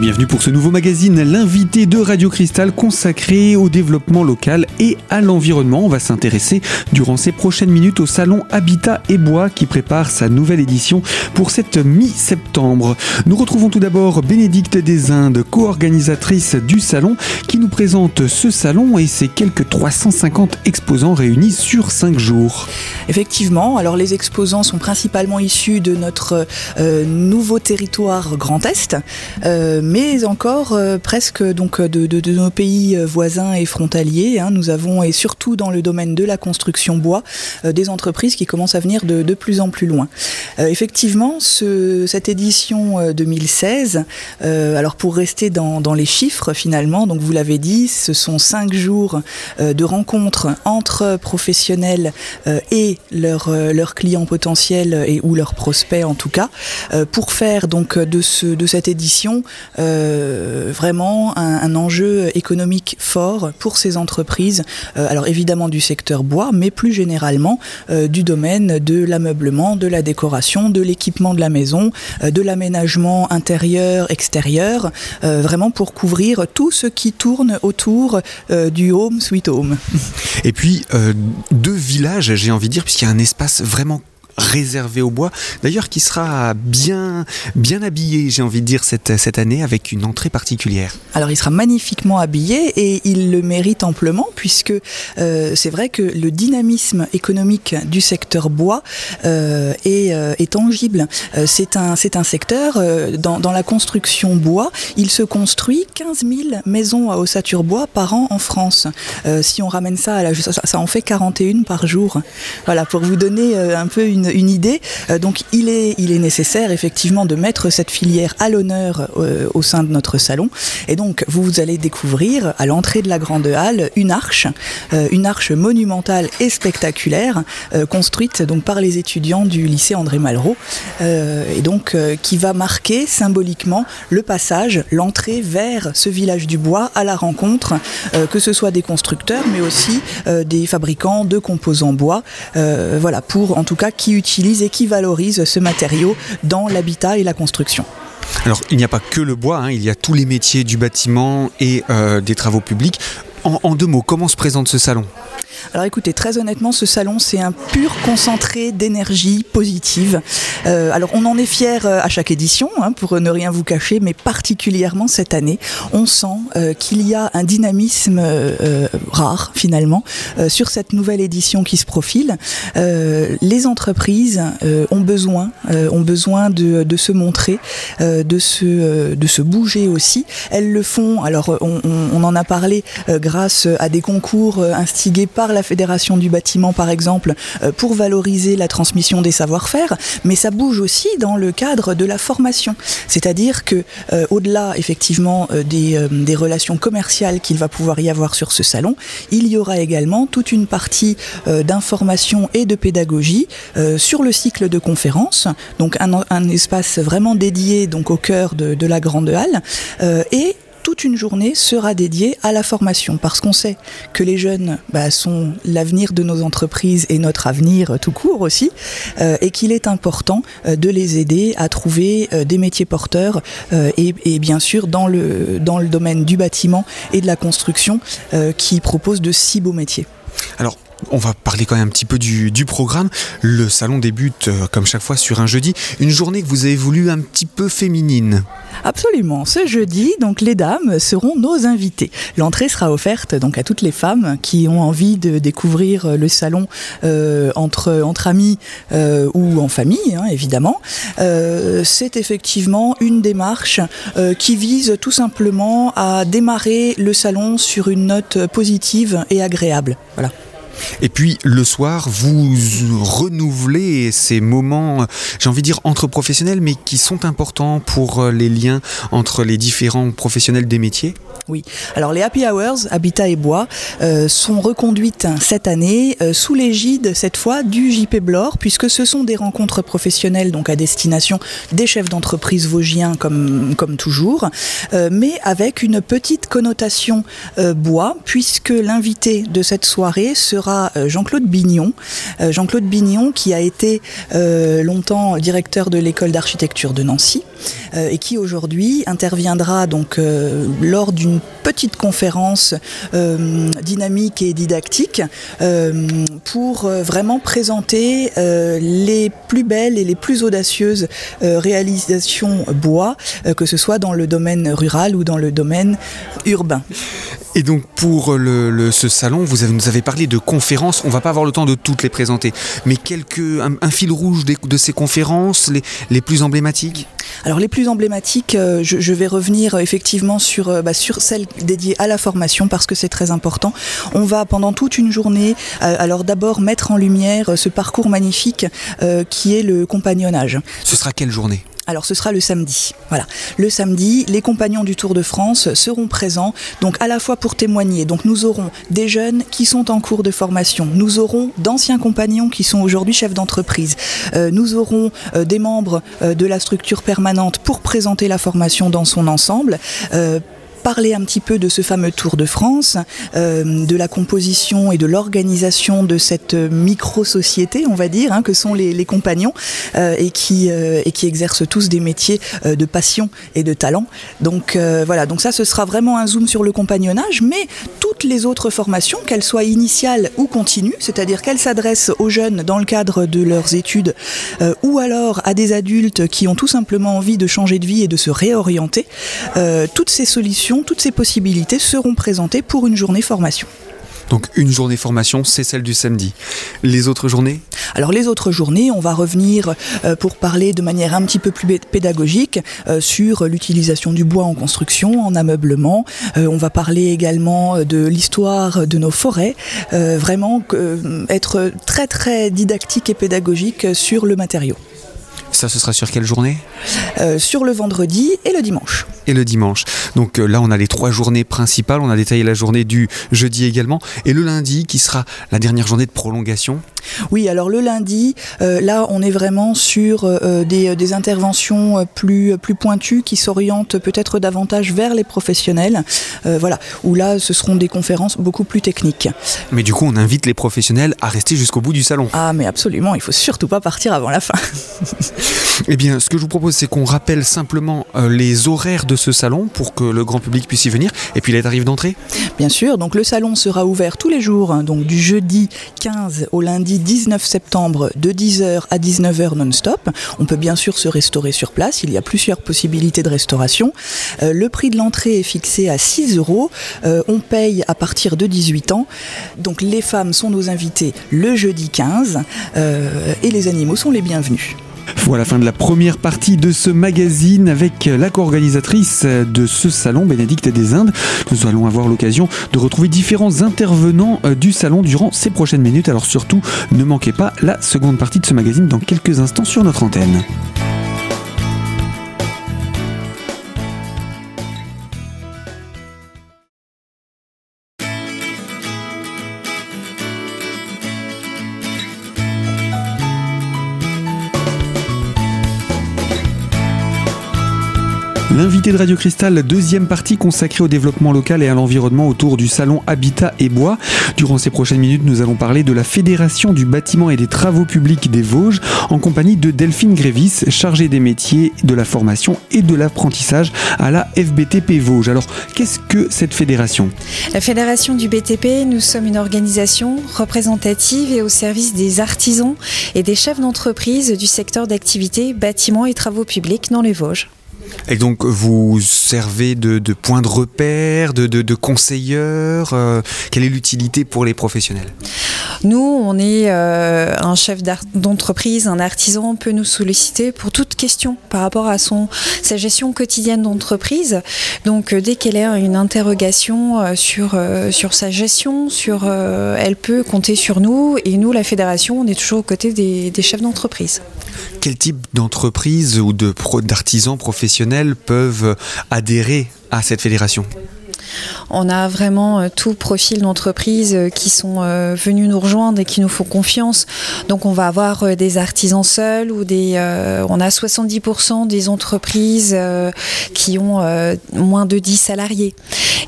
Bienvenue pour ce nouveau magazine, l'invité de Radio Cristal consacré au développement local et à l'environnement. On va s'intéresser durant ces prochaines minutes au salon Habitat et Bois qui prépare sa nouvelle édition pour cette mi-septembre. Nous retrouvons tout d'abord Bénédicte des Indes, co-organisatrice du salon, qui nous présente ce salon et ses quelques 350 exposants réunis sur 5 jours. Effectivement, alors les exposants sont principalement issus de notre euh, nouveau territoire Grand Est. Euh, mais encore euh, presque donc de, de, nos pays euh, voisins et frontaliers. Hein, nous avons, et surtout dans le domaine de la construction bois, euh, des entreprises qui commencent à venir de, de plus en plus loin. effectivement, ce, cette édition 2016, alors pour rester dans, dans, les chiffres finalement, donc vous l'avez dit, ce sont cinq jours de rencontres entre professionnels et leurs leurs clients potentiels et ou leurs prospects en tout cas, pour faire donc de, ce, de cette édition euh, vraiment un, enjeu économique fort pour ces entreprises, euh, alors évidemment du secteur bois, mais plus généralement euh, du domaine de l'ameublement, de la décoration, de l'équipement de la maison, de l'aménagement intérieur, extérieur, vraiment pour couvrir tout ce qui tourne autour du home sweet home. Et puis deux villages, j'ai envie de dire, puisqu'il y a un espace vraiment réservé au bois, d'ailleurs qui sera bien, bien habillé, j'ai envie de dire, cette, cette année avec une entrée particulière. Alors il sera magnifiquement habillé et il le mérite amplement puisque euh, c'est vrai que le dynamisme économique du secteur bois euh, est, euh, est tangible. C'est un, un secteur, dans, dans la construction bois, il se construit 15 000 maisons à ossature bois par an en France. Si on ramène ça, à la, ça, ça en fait 41 par jour. Voilà, pour vous donner un peu une, une idée. Euh, donc il est, il est nécessaire effectivement de mettre cette filière à l'honneur euh, au sein de notre salon. Et donc vous, allez découvrir à l'entrée de la grande halle une arche, euh, une arche monumentale et spectaculaire construite donc par les étudiants du lycée André Malraux et donc qui va marquer symboliquement le passage, l'entrée vers ce village du bois à la rencontre que ce soit des constructeurs mais aussi des fabricants de composants bois. Voilà pour en tout cas qui utilise et qui valorise ce matériau dans l'habitat et la construction. Alors il n'y a pas que le bois, hein, il y a tous les métiers du bâtiment et euh, des travaux publics. En, en deux mots, comment se présente ce salon? Alors écoutez, très honnêtement, ce salon, c'est un pur concentré d'énergie positive. Euh, alors on en est fier euh, à chaque édition, hein, pour ne rien vous cacher, mais particulièrement cette année, on sent euh, qu'il y a un dynamisme rare finalement sur cette nouvelle édition qui se profile. Les entreprises ont besoin, de, se montrer, de, se, bouger aussi. Elles le font, alors on, on, en a parlé grâce à des concours instigés par la Fédération du bâtiment par exemple, euh, pour valoriser la transmission des savoir-faire, mais ça bouge aussi dans le cadre de la formation. C'est-à-dire que euh, au-delà effectivement euh, des, relations commerciales qu'il va pouvoir y avoir sur ce salon, il y aura également toute une partie d'information et de pédagogie sur le cycle de conférences, donc un, espace vraiment dédié donc au cœur de, de la grande halle et une journée sera dédiée à la formation parce qu'on sait que les jeunes bah, sont l'avenir de nos entreprises et notre avenir tout court aussi euh, et qu'il est important euh, de les aider à trouver euh, des métiers porteurs et, bien sûr dans le, dans le domaine du bâtiment et de la construction qui propose de si beaux métiers. Alors on va parler quand même un petit peu du, programme. Le salon débute euh, comme chaque fois sur un jeudi, une journée que vous avez voulu un petit peu féminine. Absolument. Ce jeudi, donc les dames seront nos invitées. L'entrée sera offerte donc à toutes les femmes qui ont envie de découvrir le salon euh, entre amis euh, ou en famille, hein, évidemment. Euh, C'est effectivement une démarche euh, qui vise tout simplement à démarrer le salon sur une note positive et agréable. Voilà. Et puis le soir, vous renouvelez ces moments, j'ai envie de dire entre professionnels, mais qui sont importants pour euh, les liens entre les différents professionnels des métiers? Oui, alors les Happy Hours, Habitat et Bois, euh, sont reconduites cette année euh, sous l'égide cette fois du JP Blore, puisque ce sont des rencontres professionnelles donc à destination des chefs d'entreprise vosgiens comme, comme toujours, mais avec une petite connotation bois, puisque l'invité de cette soirée sera euh, Jean-Claude Bignon. Euh, Jean-Claude Bignon qui a été euh, longtemps directeur de l'école d'architecture de Nancy et qui aujourd'hui interviendra donc lors d'une petite conférence dynamique et didactique pour vraiment présenter les plus belles et les plus audacieuses réalisations bois, que ce soit dans le domaine rural ou dans le domaine urbain. Et donc pour ce salon, vous avez, nous avez parlé de conférences, on va pas avoir le temps de toutes les présenter, mais quelques, un, fil rouge de, ces conférences, les, les plus emblématiques? Alors les plus emblématiques, euh, je, vais revenir euh, effectivement sur, euh, bah, sur celles dédiées à la formation parce que c'est très important. On va pendant toute une journée, alors d'abord mettre en lumière ce parcours magnifique qui est le compagnonnage. Ce sera quelle journée? Alors ce sera le samedi. Voilà. Le samedi, les compagnons du Tour de France seront présents, donc à la fois pour témoigner. Donc nous aurons des jeunes qui sont en cours de formation. Nous aurons d'anciens compagnons qui sont aujourd'hui chefs d'entreprise. Euh, nous aurons euh, des membres euh, de la structure permanente pour présenter la formation dans son ensemble parler un petit peu de ce fameux Tour de France, euh, de la composition et de l'organisation de cette micro-société, on va dire, hein, que sont les, compagnons, euh, et, qui, euh, et qui exercent tous des métiers de passion et de talent. Donc voilà, donc ça ce sera vraiment un zoom sur le compagnonnage, mais toutes les autres formations, qu'elles soient initiales ou continues, c'est-à-dire qu'elles s'adressent aux jeunes dans le cadre de leurs études, ou alors à des adultes qui ont tout simplement envie de changer de vie et de se réorienter, toutes ces solutions toutes ces possibilités seront présentées pour une journée formation. Donc une journée formation, c'est celle du samedi. Les autres journées? Alors les autres journées, on va revenir euh, pour parler de manière un petit peu plus pédagogique euh, sur l'utilisation du bois en construction, en ameublement. Euh, on va parler également de l'histoire de nos forêts, vraiment être très très didactique et pédagogique sur le matériau. Ça, ce sera sur quelle journée euh, Sur le vendredi et le dimanche. Et le dimanche. Donc euh, là, on a les trois journées principales. On a détaillé la journée du jeudi également. Et le lundi, qui sera la dernière journée de prolongation. Oui, alors le lundi, euh, là, on est vraiment sur des, interventions plus, plus pointues qui s'orientent peut-être davantage vers les professionnels. voilà, où là, ce seront des conférences beaucoup plus techniques. Mais du coup, on invite les professionnels à rester jusqu'au bout du salon. Ah, mais absolument, il faut surtout pas partir avant la fin. Eh bien, ce que je vous propose, c'est qu'on rappelle simplement euh, les horaires de ce salon pour que le grand public puisse y venir. Et puis, les tarifs d'entrée? Bien sûr, donc le salon sera ouvert tous les jours, hein, donc du jeudi 15 au lundi 19 septembre de 10h à 19h non-stop. On peut bien sûr se restaurer sur place, il y a plusieurs possibilités de restauration. Euh, le prix de l'entrée est fixé à 6 euros. Euh, on paye à partir de 18 ans. Donc les femmes sont nos invités le jeudi 15 et les animaux sont les bienvenus. Voilà la fin de la première partie de ce magazine avec la co-organisatrice de ce salon, Bénédicte des Indes. Nous allons avoir l'occasion de retrouver différents intervenants euh, du salon durant ces prochaines minutes. Alors surtout, ne manquez pas la seconde partie de ce magazine dans quelques instants sur notre antenne. L'invité de Radio Cristal, deuxième partie consacrée au développement local et à l'environnement autour du salon Habitat et Bois. Durant ces prochaines minutes, nous allons parler de la Fédération du bâtiment et des travaux publics des Vosges en compagnie de Delphine Grévis, chargée des métiers, de la formation et de l'apprentissage à la FBTP Vosges. Alors, qu'est-ce que cette fédération? La Fédération du BTP, nous sommes une organisation représentative et au service des artisans et des chefs d'entreprise du secteur d'activité bâtiments et travaux publics dans les Vosges. Et donc vous servez de, point de repère, de, de, conseilleur euh, Quelle est l'utilité pour les professionnels? Nous, on est euh, un chef d'entreprise, un artisan peut nous solliciter pour toute question par rapport à son, sa gestion quotidienne d'entreprise. Donc euh, dès qu'elle a une interrogation sur, sur sa gestion, sur, elle peut compter sur nous. Et nous, la fédération, on est toujours aux côtés des, des chefs d'entreprise. Quel type d'entreprise ou d'artisans professionnels peuvent adhérer à cette fédération? On a vraiment tout profil d'entreprises qui sont venus nous rejoindre et qui nous font confiance. Donc on va avoir des artisans seuls ou des... on a 70% des entreprises qui ont moins de 10 salariés.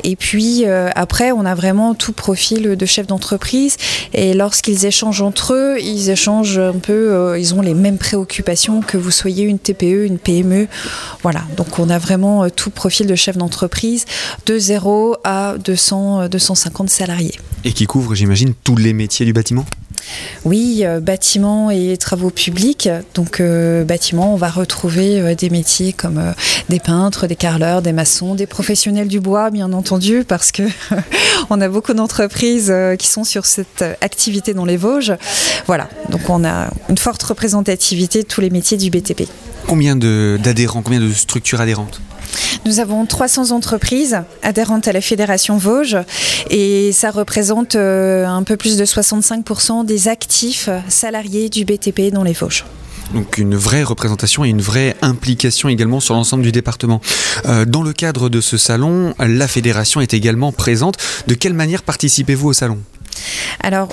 Et puis après, on a vraiment tout profil de chef d'entreprise. Et lorsqu'ils échangent entre eux, ils échangent un peu, ils ont les mêmes préoccupations que vous soyez une TPE, une PME. Voilà, donc on a vraiment tout profil de chef d'entreprise de 0 à 200, 250 salariés. Et qui couvre, j'imagine, tous les métiers du bâtiment? Oui, euh, bâtiment et travaux publics. Donc euh, bâtiment, on va retrouver euh, des métiers comme des peintres, des carreleurs, des maçons, des professionnels du bois, bien entendu, parce que on a beaucoup d'entreprises qui sont sur cette activité dans les Vosges. Voilà, donc on a une forte représentativité de tous les métiers du BTP. Combien d'adhérents, combien de structures adhérentes? Nous avons 300 entreprises adhérentes à la Fédération Vosges et ça représente euh, un peu plus de 65% des actifs salariés du BTP dans les Vosges. Donc une vraie représentation et une vraie implication également sur l'ensemble du département. Euh, dans le cadre de ce salon, la fédération est également présente. De quelle manière participez-vous au salon? Alors,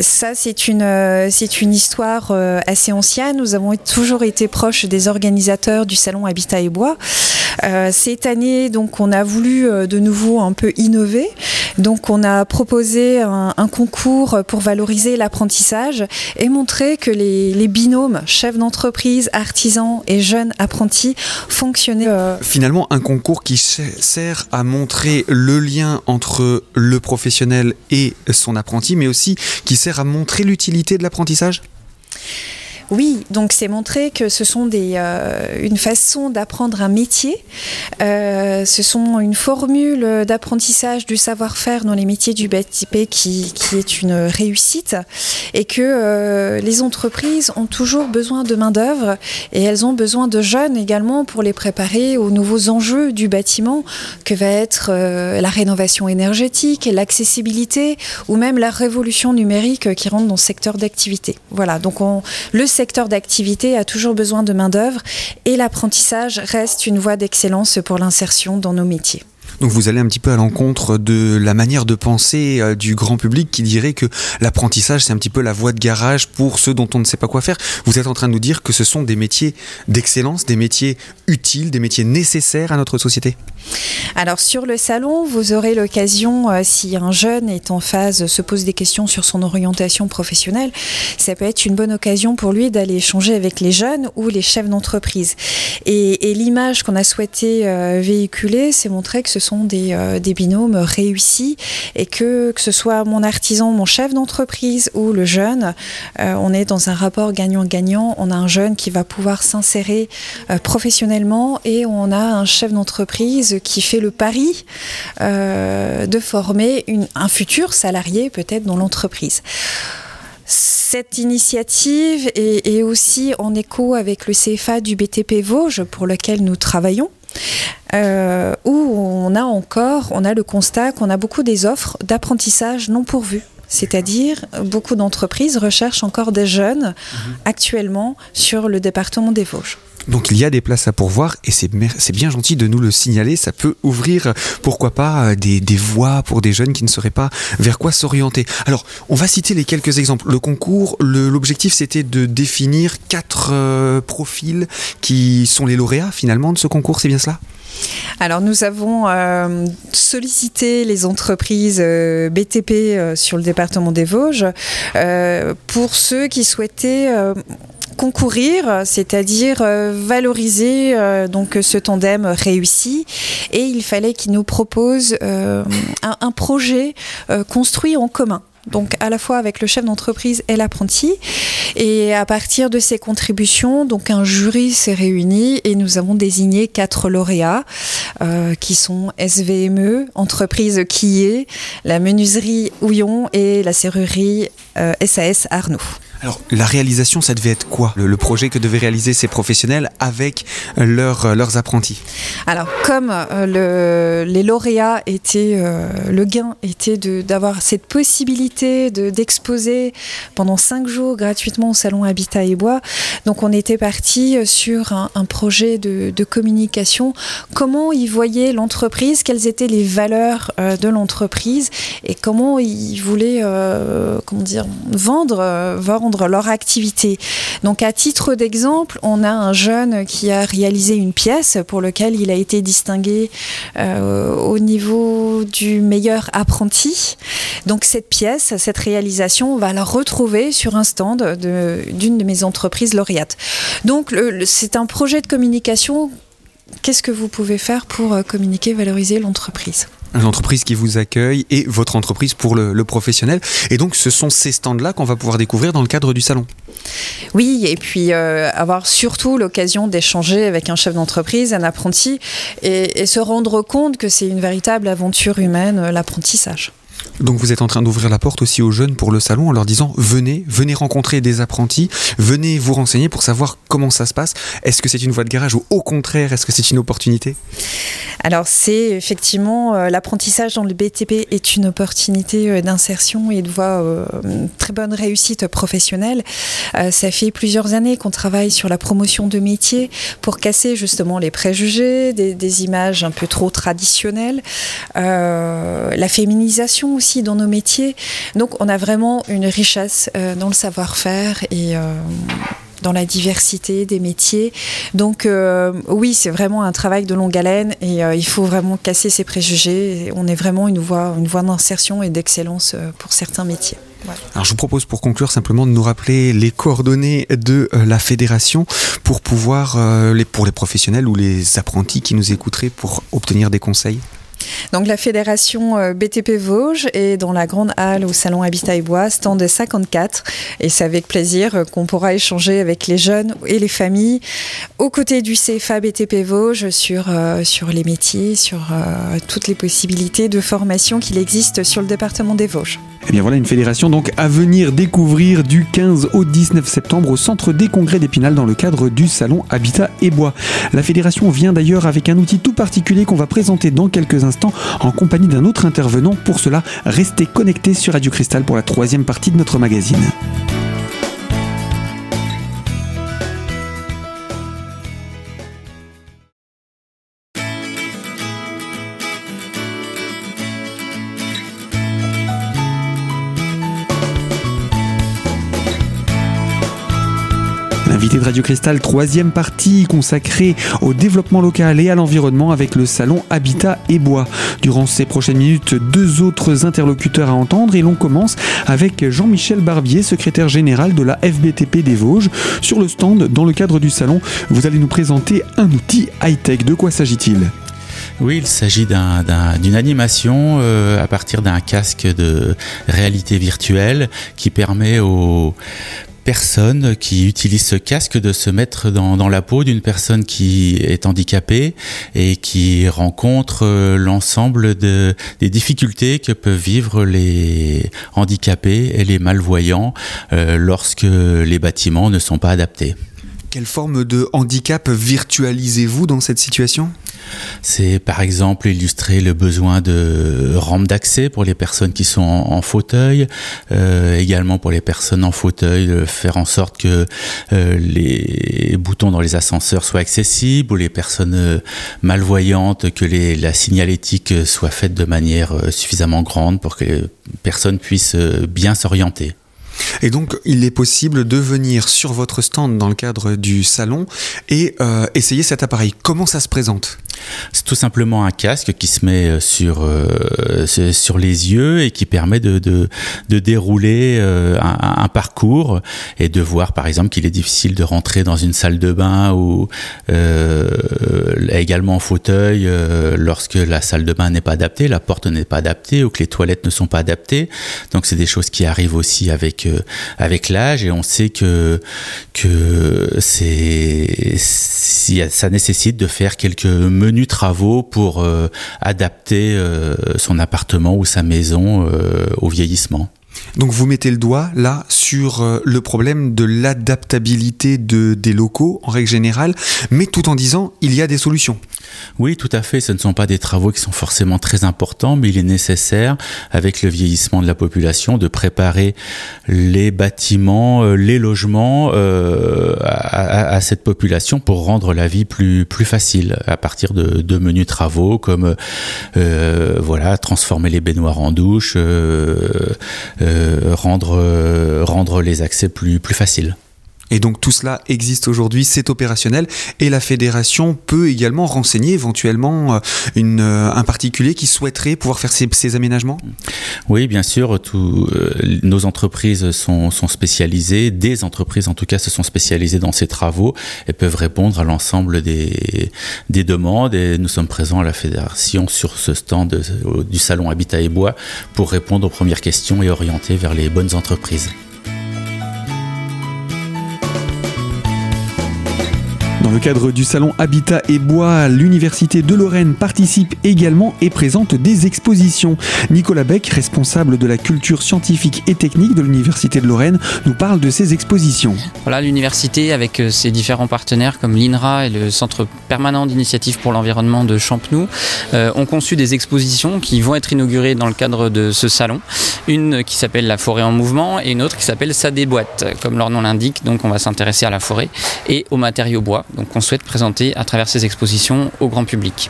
ça, c'est une, euh, c'est une histoire assez ancienne. Nous avons toujours été proches des organisateurs du salon Habitat et Bois. Euh, cette année, donc, on a voulu euh, de nouveau un peu innover. Donc, on a proposé un, concours pour valoriser l'apprentissage et montrer que les, binômes chefs d'entreprise, artisans et jeunes apprentis fonctionnaient. Euh, Finalement, un concours qui sert à montrer le lien entre le professionnel et son apprenti, mais aussi qui sert à montrer l'utilité de l'apprentissage? Oui, donc c'est montrer que ce sont des, euh, une façon d'apprendre un métier. Euh, ce sont une formule d'apprentissage du savoir-faire dans les métiers du BTP qui, est une réussite et que euh, les entreprises ont toujours besoin de main-d'œuvre et elles ont besoin de jeunes également pour les préparer aux nouveaux enjeux du bâtiment que va être la rénovation énergétique, l'accessibilité ou même la révolution numérique qui rentre dans le secteur d'activité. Voilà, donc on, le secteur d'activité a toujours besoin de main-d'œuvre et l'apprentissage reste une voie d'excellence pour l'insertion dans nos métiers. Donc vous allez un petit peu à l'encontre de la manière de penser euh, du grand public qui dirait que l'apprentissage c'est un petit peu la voie de garage pour ceux dont on ne sait pas quoi faire. Vous êtes en train de nous dire que ce sont des métiers d'excellence, des métiers utiles, des métiers nécessaires à notre société Alors sur le salon, vous aurez l'occasion, euh, si un jeune est en phase, se pose des questions sur son orientation professionnelle, ça peut être une bonne occasion pour lui d'aller échanger avec les jeunes ou les chefs d'entreprise. Et, l'image qu'on a souhaité euh, véhiculer, c'est montrer que ce sont des, euh, des, binômes réussis et que, que ce soit mon artisan, mon chef d'entreprise ou le jeune, euh, on est dans un rapport gagnant-gagnant. On a un jeune qui va pouvoir s'insérer euh, professionnellement et on a un chef d'entreprise qui fait le pari de former un futur salarié peut-être dans l'entreprise. Cette initiative est, est, aussi en écho avec le CFA du BTP Vosges pour lequel nous travaillons. Euh, où on a encore, on a le constat qu'on a beaucoup des offres d'apprentissage non pourvues. C'est-à-dire, beaucoup d'entreprises recherchent encore des jeunes mhm. actuellement sur le département des Vosges. Donc il y a des places à pourvoir et c'est bien gentil de nous le signaler. Ça peut ouvrir, pourquoi pas, des, des voies pour des jeunes qui ne sauraient pas vers quoi s'orienter. Alors, on va citer les quelques exemples. Le concours, l'objectif c'était de définir quatre euh, profils qui sont les lauréats finalement de ce concours, c'est bien cela? Alors nous avons euh, sollicité les entreprises euh, BTP euh, sur le département des Vosges pour ceux qui souhaitaient concourir, c'est-à-dire valoriser donc ce tandem réussi. Et il fallait qu'ils nous proposent un, projet construit en commun donc à la fois avec le chef d'entreprise et l'apprenti. Et à partir de ces contributions, donc un jury s'est réuni et nous avons désigné quatre lauréats euh, qui sont SVME, entreprise qui est, la menuiserie Houillon et la serrurerie SAS euh, Arnaud. Alors la réalisation, ça devait être quoi le, projet que devaient réaliser ces professionnels avec leurs leurs apprentis? Alors comme le, les lauréats étaient, le gain était d'avoir cette possibilité d'exposer pendant cinq jours gratuitement au salon Habitat et Bois, donc on était parti sur un, projet de, de, communication. Comment ils voyaient l'entreprise, quelles étaient les valeurs de l'entreprise? Et comment ils voulaient, comment dire, vendre, vendre leur activité. Donc à titre d'exemple, on a un jeune qui a réalisé une pièce pour laquelle il a été distingué euh, au niveau du meilleur apprenti. Donc cette pièce, cette réalisation, on va la retrouver sur un stand d'une de, mes entreprises lauréates. Donc c'est un projet de communication. Qu'est-ce que vous pouvez faire pour euh, communiquer, valoriser l'entreprise? L'entreprise qui vous accueille et votre entreprise pour le, professionnel. Et donc, ce sont ces stands-là qu'on va pouvoir découvrir dans le cadre du salon. Oui, et puis euh, avoir surtout l'occasion d'échanger avec un chef d'entreprise, un apprenti, et se rendre compte que c'est une véritable aventure humaine, euh, l'apprentissage. Donc vous êtes en train d'ouvrir la porte aussi aux jeunes pour le salon en leur disant venez, venez rencontrer des apprentis, venez vous renseigner pour savoir comment ça se passe. Est-ce que c'est une voie de garage ou au contraire est-ce que c'est une opportunité? Alors c'est effectivement euh, l'apprentissage dans le BTP est une opportunité euh, d'insertion et de voie euh, très bonne réussite professionnelle. ça fait plusieurs années qu'on travaille sur la promotion de métiers pour casser justement les préjugés, des, des images un peu trop traditionnelles, la féminisation aussi dans nos métiers. Donc on a vraiment une richesse euh, dans le savoir-faire et euh, dans la diversité des métiers. Donc euh, oui, c'est vraiment un travail de longue haleine et il faut vraiment casser ces préjugés. On est vraiment une voie, une voie d'insertion et d'excellence pour certains métiers. Alors je vous propose pour conclure simplement de nous rappeler les coordonnées de la fédération pour pouvoir, les, pour les professionnels ou les apprentis qui nous écouteraient pour obtenir des conseils. Donc la fédération euh, BTP Vosges est dans la grande halle au salon Habitat et Bois, stand 54. Et c'est avec plaisir euh, qu'on pourra échanger avec les jeunes et les familles aux côtés du CFA BTP Vosges sur, euh, sur les métiers, sur toutes les possibilités de formation qu'il existe sur le département des Vosges. Et eh bien voilà une fédération donc à venir découvrir du 15 au 19 septembre au centre des congrès d'Épinal dans le cadre du salon Habitat et Bois. La fédération vient d'ailleurs avec un outil tout particulier qu'on va présenter dans quelques instants en compagnie d'un autre intervenant. Pour cela, restez connectés sur Radio Cristal pour la troisième partie de notre magazine. Radio Cristal, troisième partie consacrée au développement local et à l'environnement avec le salon Habitat et Bois. Durant ces prochaines minutes, deux autres interlocuteurs à entendre et l'on commence avec Jean-Michel Barbier, secrétaire général de la FBTP des Vosges. Sur le stand, dans le cadre du salon, vous allez nous présenter un outil high-tech. De quoi s'agit-il? Oui, il s'agit d'une animation euh, à partir d'un casque de réalité virtuelle qui permet aux personne qui utilise ce casque de se mettre dans, la peau d'une personne qui est handicapée et qui rencontre euh, l'ensemble de, des difficultés que peuvent vivre les handicapés et les malvoyants euh, lorsque les bâtiments ne sont pas adaptés. Quelle forme de handicap virtualisez-vous dans cette situation? C'est par exemple illustrer le besoin de rampes d'accès pour les personnes qui sont en, fauteuil, euh, également pour les personnes en fauteuil, faire en sorte que euh, les boutons dans les ascenseurs soient accessibles, ou les personnes euh, malvoyantes, que la signalétique soit faite de manière suffisamment grande pour que les personnes puissent bien s'orienter. Et donc, il est possible de venir sur votre stand dans le cadre du salon et euh, essayer cet appareil. Comment ça se présente? C'est tout simplement un casque qui se met euh, sur, euh, sur les yeux et qui permet de, de, dérouler un, parcours et de voir, par exemple, qu'il est difficile de rentrer dans une salle de bain ou également en fauteuil lorsque la salle de bain n'est pas adaptée, la porte n'est pas adaptée ou que les toilettes ne sont pas adaptées. Donc, c'est des choses qui arrivent aussi avec avec l'âge et on sait que que c'est ça nécessite de faire quelques menus travaux pour euh, adapter euh, son appartement ou sa maison euh, au vieillissement. Donc vous mettez le doigt là sur le problème de l'adaptabilité de, des locaux en règle générale, mais tout en disant il y a des solutions. Oui, tout à fait. Ce ne sont pas des travaux qui sont forcément très importants, mais il est nécessaire, avec le vieillissement de la population, de préparer les bâtiments, euh, les logements euh, à, cette population pour rendre la vie plus facile à partir de, de menus travaux comme euh, voilà transformer les baignoires en douche, rendre rendre les accès plus plus faciles. Et donc tout cela existe aujourd'hui, c'est opérationnel. Et la fédération peut également renseigner éventuellement euh, euh, un particulier qui souhaiterait pouvoir faire ces, aménagements? Oui, bien sûr, euh, nos entreprises sont, spécialisées, des entreprises en tout cas se sont spécialisées dans ces travaux et peuvent répondre à l'ensemble des, des demandes. Et nous sommes présents à la fédération sur ce stand du salon Habitat et Bois pour répondre aux premières questions et orienter vers les bonnes entreprises. Dans le cadre du salon Habitat et Bois, l'Université de Lorraine participe également et présente des expositions. Nicolas Beck, responsable de la culture scientifique et technique de l'Université de Lorraine, nous parle de ces expositions. Voilà, l'université, avec euh, ses différents partenaires comme l'INRA et le Centre permanent d'initiative pour l'environnement de Champenoux, euh, ont conçu des expositions qui vont être inaugurées dans le cadre de ce salon. Une qui s'appelle La forêt en mouvement et une autre qui s'appelle Ça déboîte, comme leur nom l'indique. Donc on va s'intéresser à la forêt et aux matériaux bois donc qu'on souhaite présenter à travers ces expositions au grand public.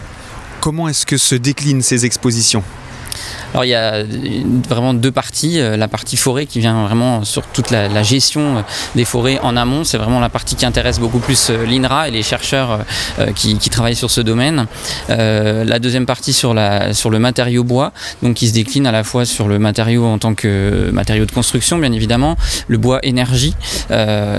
Comment est-ce que se déclinent ces expositions? Alors il y a vraiment deux parties. Euh, la partie forêt qui vient vraiment sur toute la, gestion euh, des forêts en amont. C'est vraiment la partie qui intéresse beaucoup plus euh, l'INRA et les chercheurs qui, travaillent sur ce domaine. la deuxième partie sur, la, sur le matériau bois, donc qui se décline à la fois sur le matériau en tant que matériau de construction, bien évidemment, le bois énergie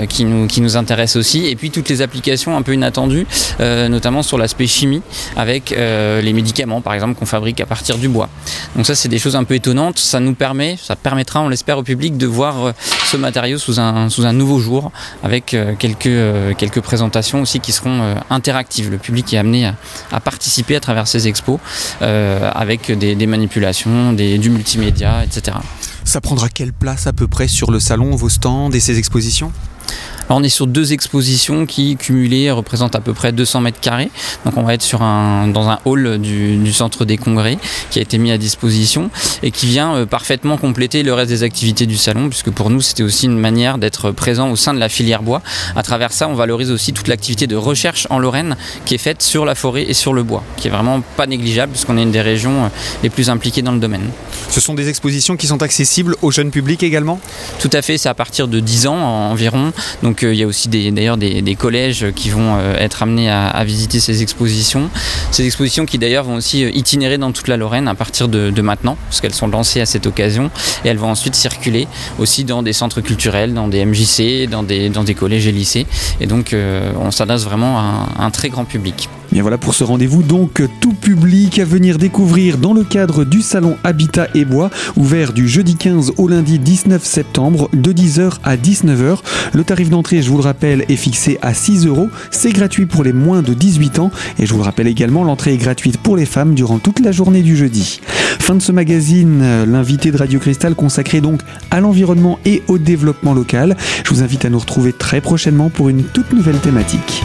qui, nous, qui nous intéresse aussi, et puis toutes les applications un peu inattendues, notamment sur l'aspect chimie, avec les médicaments par exemple qu'on fabrique à partir du bois. Donc ça c'est des choses un peu étonnantes. Ça nous permet, ça permettra, on l'espère, au public de voir euh, ce matériau sous un, nouveau jour, avec euh, quelques, euh, quelques présentations aussi qui seront interactives. Le public est amené à, participer à travers ces expos, avec des, manipulations, du multimédia, etc. Ça prendra quelle place à peu près sur le salon, vos stands et ces expositions? On est sur deux expositions qui, cumulées, représentent à peu près 200 mètres carrés. Donc on va être sur un, dans un hall du, centre des congrès qui a été mis à disposition et qui vient euh, parfaitement compléter le reste des activités du salon, puisque pour nous c'était aussi une manière d'être présent au sein de la filière bois. À travers ça, on valorise aussi toute l'activité de recherche en Lorraine qui est faite sur la forêt et sur le bois, qui est vraiment pas négligeable puisqu'on est une des régions euh, les plus impliquées dans le domaine. Ce sont des expositions qui sont accessibles au jeune public également Tout à fait, c'est à partir de 10 ans environ. Donc il y a aussi d'ailleurs des, collèges qui vont euh, être amenés à, visiter ces expositions. Ces expositions qui d'ailleurs vont aussi euh, itinérer dans toute la Lorraine à partir de, maintenant, parce qu'elles sont lancées à cette occasion, et elles vont ensuite circuler aussi dans des centres culturels, dans des MJC, dans des, collèges et lycées. Et donc euh, on s'adresse vraiment à un très grand public. Bien voilà pour ce rendez-vous donc tout public à venir découvrir dans le cadre du salon Habitat et Bois, ouvert du jeudi 15 au lundi 19 septembre de 10h à 19h. Le tarif d'entrée, je vous le rappelle, est fixé à 6 euros. C'est gratuit pour les moins de 18 ans et je vous le rappelle également, l'entrée est gratuite pour les femmes durant toute la journée du jeudi. Fin de ce magazine, l'invité de Radio Cristal consacré donc à l'environnement et au développement local. Je vous invite à nous retrouver très prochainement pour une toute nouvelle thématique.